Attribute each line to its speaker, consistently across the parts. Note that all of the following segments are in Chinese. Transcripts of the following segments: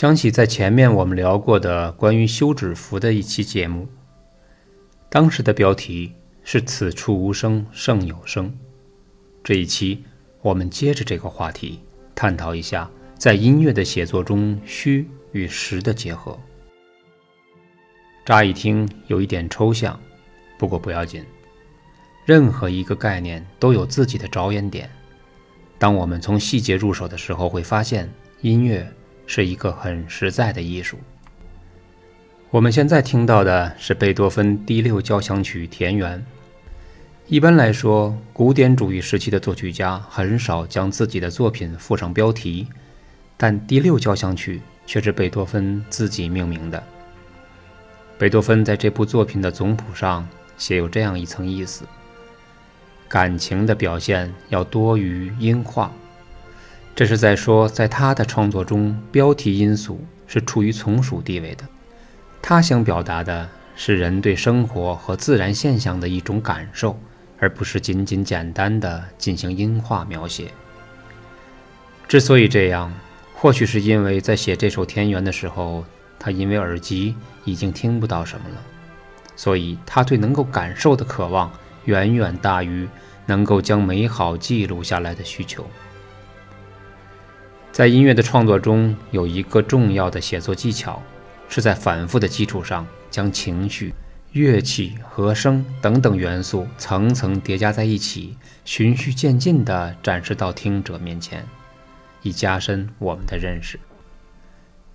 Speaker 1: 想起在前面我们聊过的关于休止符的一期节目，当时的标题是“此处无声胜有声”。这一期我们接着这个话题，探讨一下在音乐的写作中虚与实的结合。乍一听有一点抽象，不过不要紧，任何一个概念都有自己的着眼点。当我们从细节入手的时候，会发现音乐。是一个很实在的艺术。我们现在听到的是贝多芬第六交响曲田园。一般来说，古典主义时期的作曲家很少将自己的作品附上标题，但第六交响曲却是贝多芬自己命名的。贝多芬在这部作品的总谱上写有这样一层意思：感情的表现要多于音画。这是在说，在他的创作中，标题因素是处于从属地位的。他想表达的是人对生活和自然现象的一种感受，而不是仅仅简单的进行音画描写。之所以这样，或许是因为在写这首田园的时候，他因为耳机已经听不到什么了，所以他对能够感受的渴望远远大于能够将美好记录下来的需求。在音乐的创作中，有一个重要的写作技巧，是在反复的基础上将情绪、乐器、和声等等元素层层叠加在一起，循序渐进地展示到听者面前，以加深我们的认识。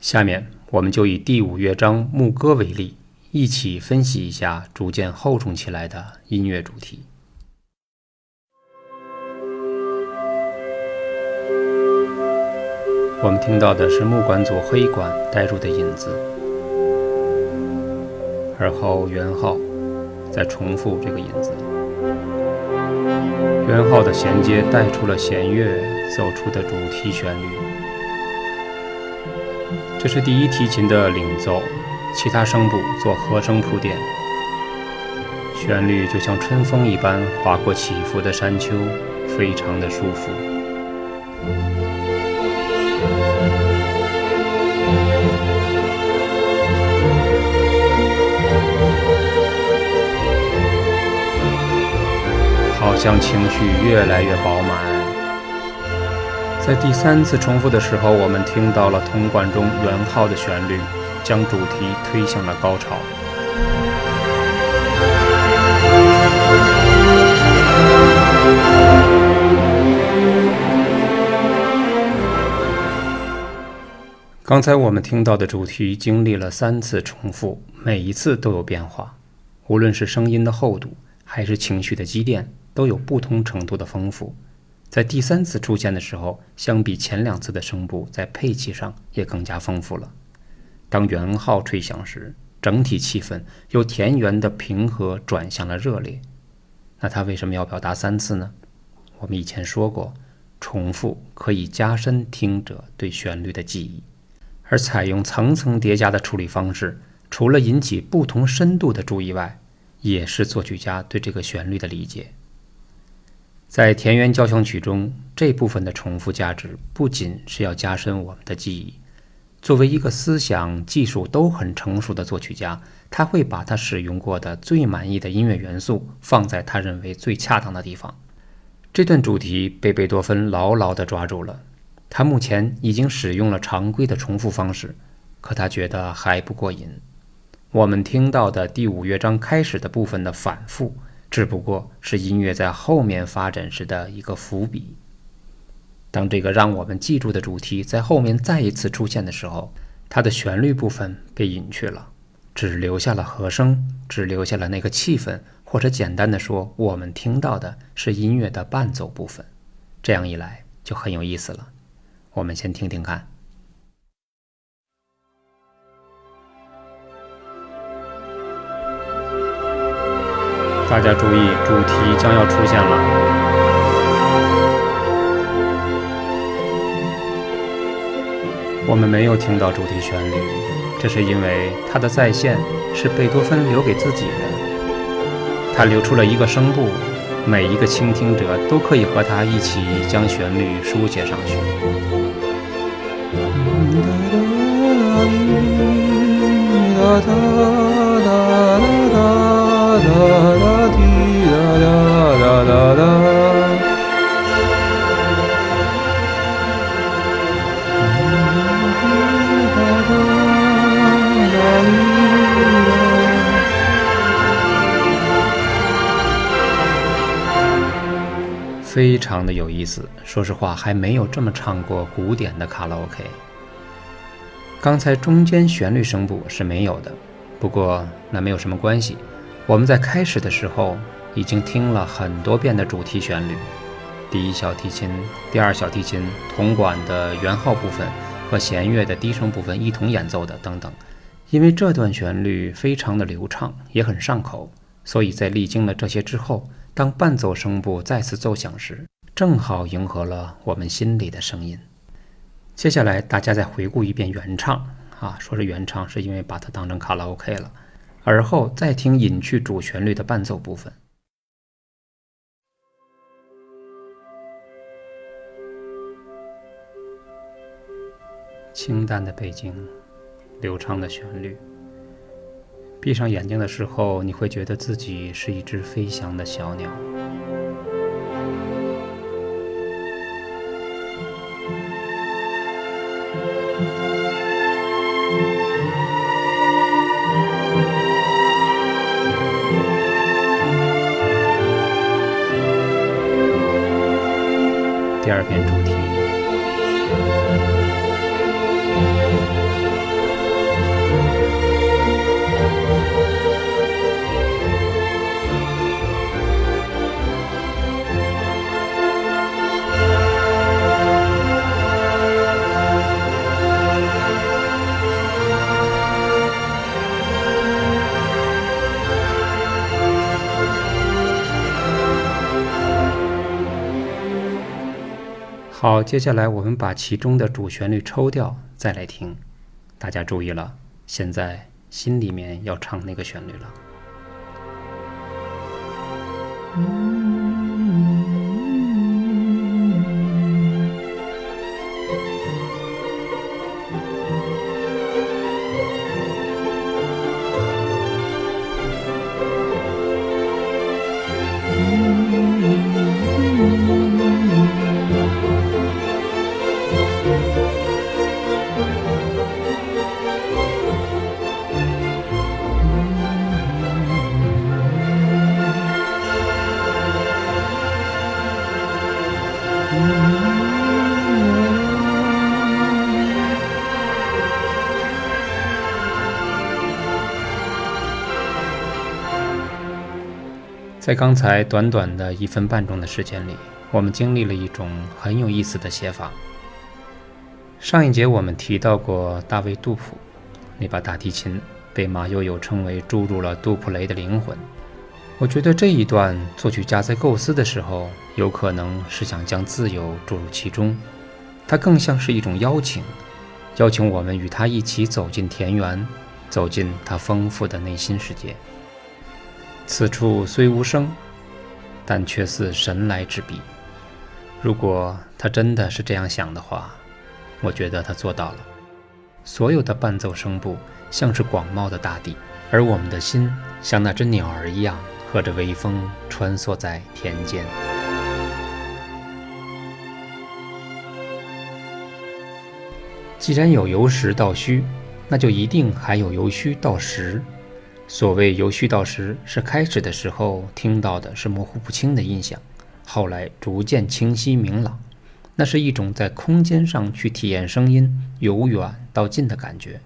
Speaker 1: 下面，我们就以第五乐章牧歌为例，一起分析一下逐渐厚重起来的音乐主题。我们听到的是木管组黑管带入的引子，而后圆号再重复这个引子，圆号的衔接带出了弦乐奏出的主题旋律。这是第一提琴的领奏，其他声部做和声铺垫，旋律就像春风一般划过起伏的山丘，非常的舒服。好像情绪越来越饱满。在第三次重复的时候，我们听到了铜管中圆号的旋律，将主题推向了高潮。刚才我们听到的主题经历了三次重复，每一次都有变化，无论是声音的厚度，还是情绪的积淀，都有不同程度的丰富。在第三次出现的时候，相比前两次的声部，在配器上也更加丰富了。当圆号吹响时，整体气氛由田园的平和转向了热烈。那他为什么要表达三次呢？我们以前说过，重复可以加深听者对旋律的记忆。而采用层层叠加的处理方式，除了引起不同深度的注意外，也是作曲家对这个旋律的理解。在田园交响曲中，这部分的重复价值不仅是要加深我们的记忆。作为一个思想技术都很成熟的作曲家，他会把他使用过的最满意的音乐元素放在他认为最恰当的地方。这段主题被贝多芬牢牢地抓住了。他目前已经使用了常规的重复方式，可他觉得还不过瘾。我们听到的第五乐章开始的部分的反复，只不过是音乐在后面发展时的一个伏笔。当这个让我们记住的主题在后面再一次出现的时候，它的旋律部分被隐去了，只留下了和声，只留下了那个气氛，或者简单的说，我们听到的是音乐的伴奏部分。这样一来就很有意思了。我们先听听看。大家注意，主题将要出现了。我们没有听到主题旋律，这是因为它的再现是贝多芬留给自己的。他留出了一个声部，每一个倾听者都可以和他一起将旋律书写上去。说实话，还没有这么唱过古典的卡拉 OK。刚才中间旋律声部是没有的，不过那没有什么关系。我们在开始的时候已经听了很多遍的主题旋律，第一小提琴、第二小提琴、铜管的圆号部分和弦乐的低声部分一同演奏的等等。因为这段旋律非常的流畅，也很上口，所以在历经了这些之后，当伴奏声部再次奏响时，正好迎合了我们心里的声音。接下来大家再回顾一遍原唱啊，说是原唱，是因为把它当成卡拉 OK 了。而后再听隐去主旋律的伴奏部分，清淡的背景，流畅的旋律。闭上眼睛的时候，你会觉得自己是一只飞翔的小鸟。好，接下来我们把其中的主旋律抽掉，再来听。大家注意了，现在心里面要唱那个旋律了。在刚才短短的一分半钟的时间里，我们经历了一种很有意思的写法。上一节我们提到过大卫·杜普，那把大提琴被马友友称为注入了杜普雷的灵魂。我觉得这一段作曲家在构思的时候，有可能是想将自由注入其中，它更像是一种邀请，邀请我们与他一起走进田园，走进他丰富的内心世界。此处虽无声，但却似神来之笔。如果他真的是这样想的话，我觉得他做到了。所有的伴奏声部像是广袤的大地，而我们的心像那只鸟儿一样，和着微风穿梭在田间。既然有由实到虚，那就一定还有由虚到实。所谓由虚到实，是开始的时候听到的是模糊不清的印象，后来逐渐清晰明朗。那是一种在空间上去体验声音由远到近的感觉。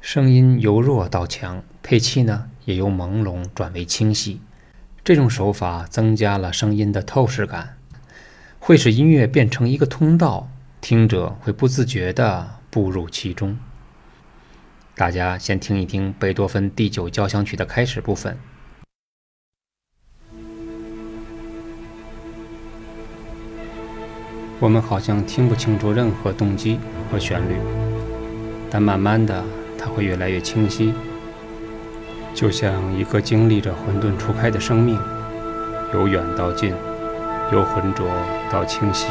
Speaker 1: 声音由弱到强，配器呢也由朦胧转为清晰。这种手法增加了声音的透视感，会使音乐变成一个通道，听者会不自觉地步入其中。大家先听一听贝多芬第九交响曲的开始部分。我们好像听不清楚任何动机和旋律，但慢慢的，它会越来越清晰，就像一个经历着混沌初开的生命，由远到近，由浑浊到清晰。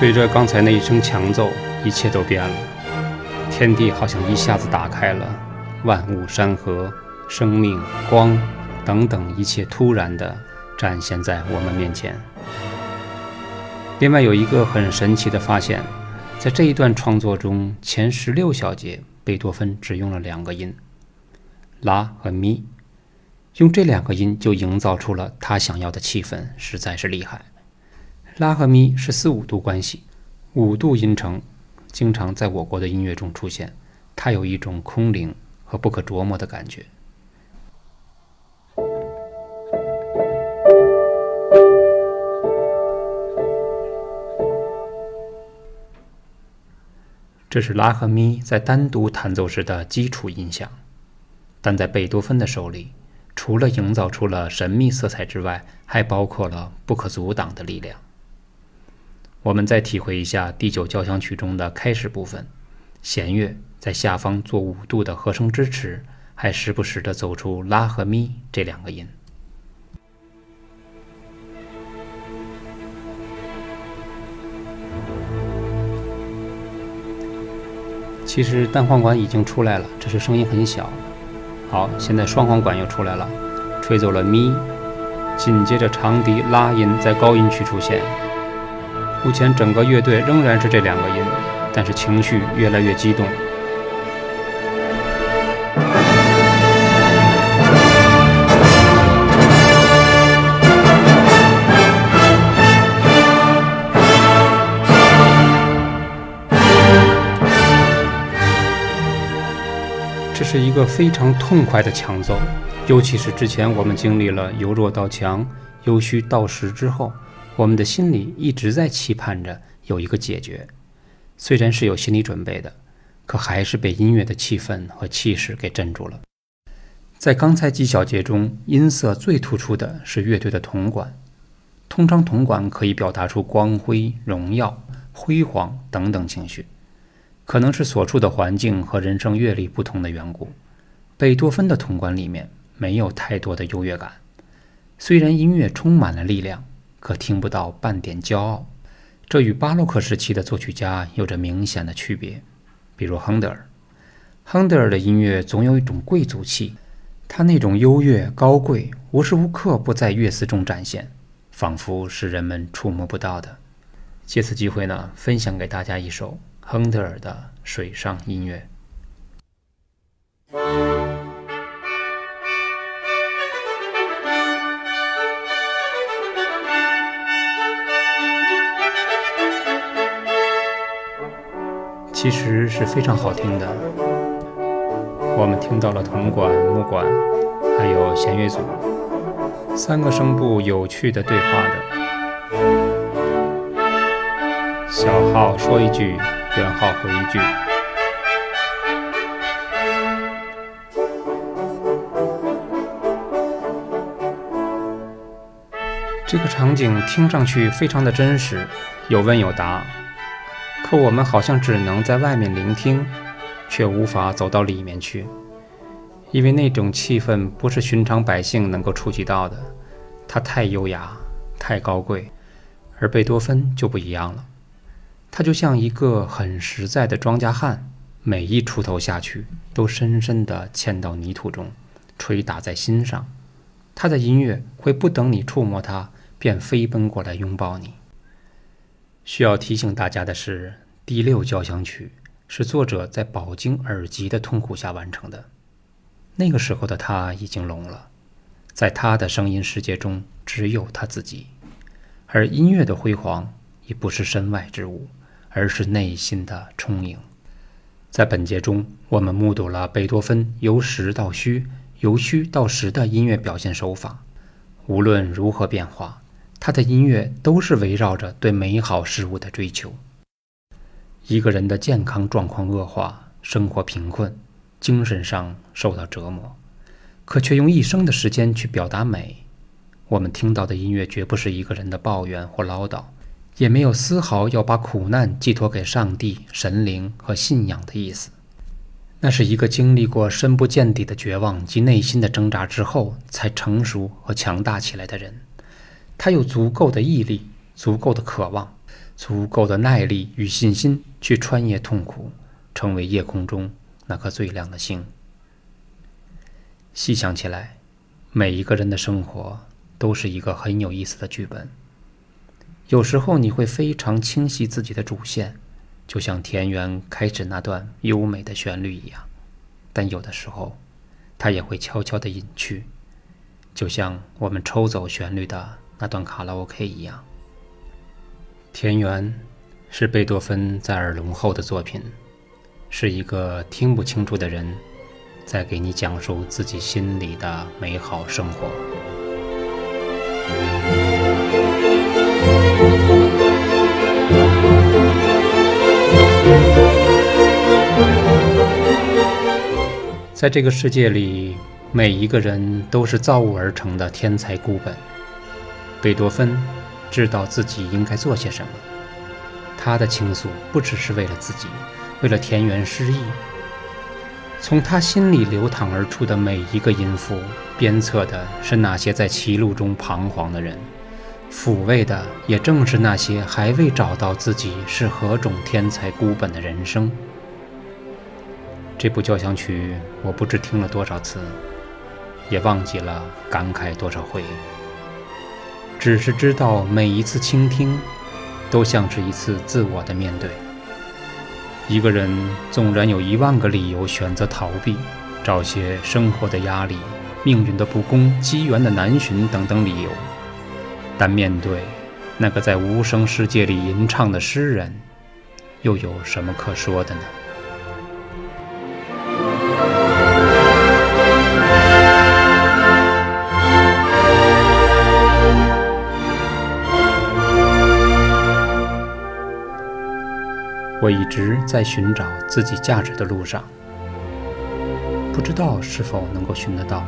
Speaker 1: 随着刚才那一声强奏，一切都变了。天地好像一下子打开了，万物山河、生命、光等等一切突然的展现在我们面前。另外有一个很神奇的发现，在这一段创作中，前十六小节贝多芬只用了两个音，拉和咪，用这两个音就营造出了他想要的气氛，实在是厉害。拉和咪是四五度关系，五度音程经常在我国的音乐中出现，它有一种空灵和不可琢磨的感觉。这是拉和咪在单独弹奏时的基础音响，但在贝多芬的手里，除了营造出了神秘色彩之外，还包括了不可阻挡的力量。我们再体会一下第九交响曲中的开始部分，弦乐在下方做五度的和声支持，还时不时地走出拉和咪这两个音。其实单簧管已经出来了，只是声音很小。好，现在双簧管又出来了，吹走了咪，紧接着长笛、拉音在高音区出现。目前整个乐队仍然是这两个音，但是情绪越来越激动。这是一个非常痛快的强奏，尤其是之前我们经历了由弱到强、由虚到实之后，我们的心里一直在期盼着有一个解决。虽然是有心理准备的，可还是被音乐的气氛和气势给镇住了。在刚才几小节中，音色最突出的是乐队的铜管。通常铜管可以表达出光辉、荣耀、辉煌等等情绪。可能是所处的环境和人生阅历不同的缘故，贝多芬的铜管里面没有太多的优越感。虽然音乐充满了力量，可听不到半点骄傲。这与巴洛克时期的作曲家有着明显的区别。比如亨德尔，亨德尔的音乐总有一种贵族气，他那种优越高贵无时无刻不在乐思中展现，仿佛是人们触摸不到的。借此机会呢，分享给大家一首。亨德尔的水上音乐，其实是非常好听的。我们听到了铜管、木管，还有弦乐组三个声部有趣的对话着。小号说一句。圆号回一句：“这个场景听上去非常的真实，有问有答。可我们好像只能在外面聆听，却无法走到里面去，因为那种气氛不是寻常百姓能够触及到的。它太优雅，太高贵，而贝多芬就不一样了。”他就像一个很实在的庄稼汉，每一锄头下去都深深地嵌到泥土中，捶打在心上。他的音乐会不等你触摸它，便飞奔过来拥抱你。需要提醒大家的是，第六交响曲是作者在饱经耳疾的痛苦下完成的。那个时候的他已经聋了，在他的声音世界中只有他自己，而音乐的辉煌已不是身外之物。而是内心的充盈。在本节中，我们目睹了贝多芬由实到虚、由虚到实的音乐表现手法。无论如何变化，他的音乐都是围绕着对美好事物的追求。一个人的健康状况恶化，生活贫困，精神上受到折磨，可却用一生的时间去表达美。我们听到的音乐绝不是一个人的抱怨或唠叨。也没有丝毫要把苦难寄托给上帝、神灵和信仰的意思。那是一个经历过深不见底的绝望及内心的挣扎之后，才成熟和强大起来的人。他有足够的毅力、足够的渴望、足够的耐力与信心，去穿越痛苦，成为夜空中那颗最亮的星。细想起来，每一个人的生活都是一个很有意思的剧本。有时候你会非常清晰自己的主线，就像田园开始那段优美的旋律一样；但有的时候，它也会悄悄地隐去，就像我们抽走旋律的那段卡拉 OK 一样。田园是贝多芬在耳聋后的作品，是一个听不清楚的人。在给你讲述自己心里的美好生活。在这个世界里，每一个人都是造物而成的天才孤本。贝多芬知道自己应该做些什么，他的倾诉不只是为了自己，为了田园诗意。从他心里流淌而出的每一个音符，鞭策的是那些在歧路中彷徨的人，抚慰的也正是那些还未找到自己是何种天才孤本的人生。这部交响曲，我不知听了多少次，也忘记了感慨多少回，只是知道每一次倾听，都像是一次自我的面对。一个人纵然有一万个理由选择逃避，找些生活的压力、命运的不公、机缘的难寻等等理由，但面对那个在无声世界里吟唱的诗人，又有什么可说的呢？我一直在寻找自己价值的路上，不知道是否能够寻得到，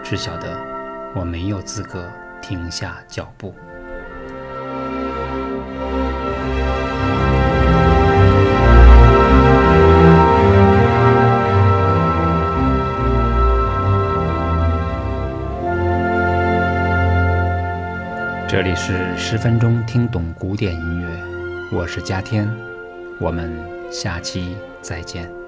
Speaker 1: 只晓得我没有资格停下脚步。这里是十分钟听懂古典音乐。我是佳天，我们下期再见。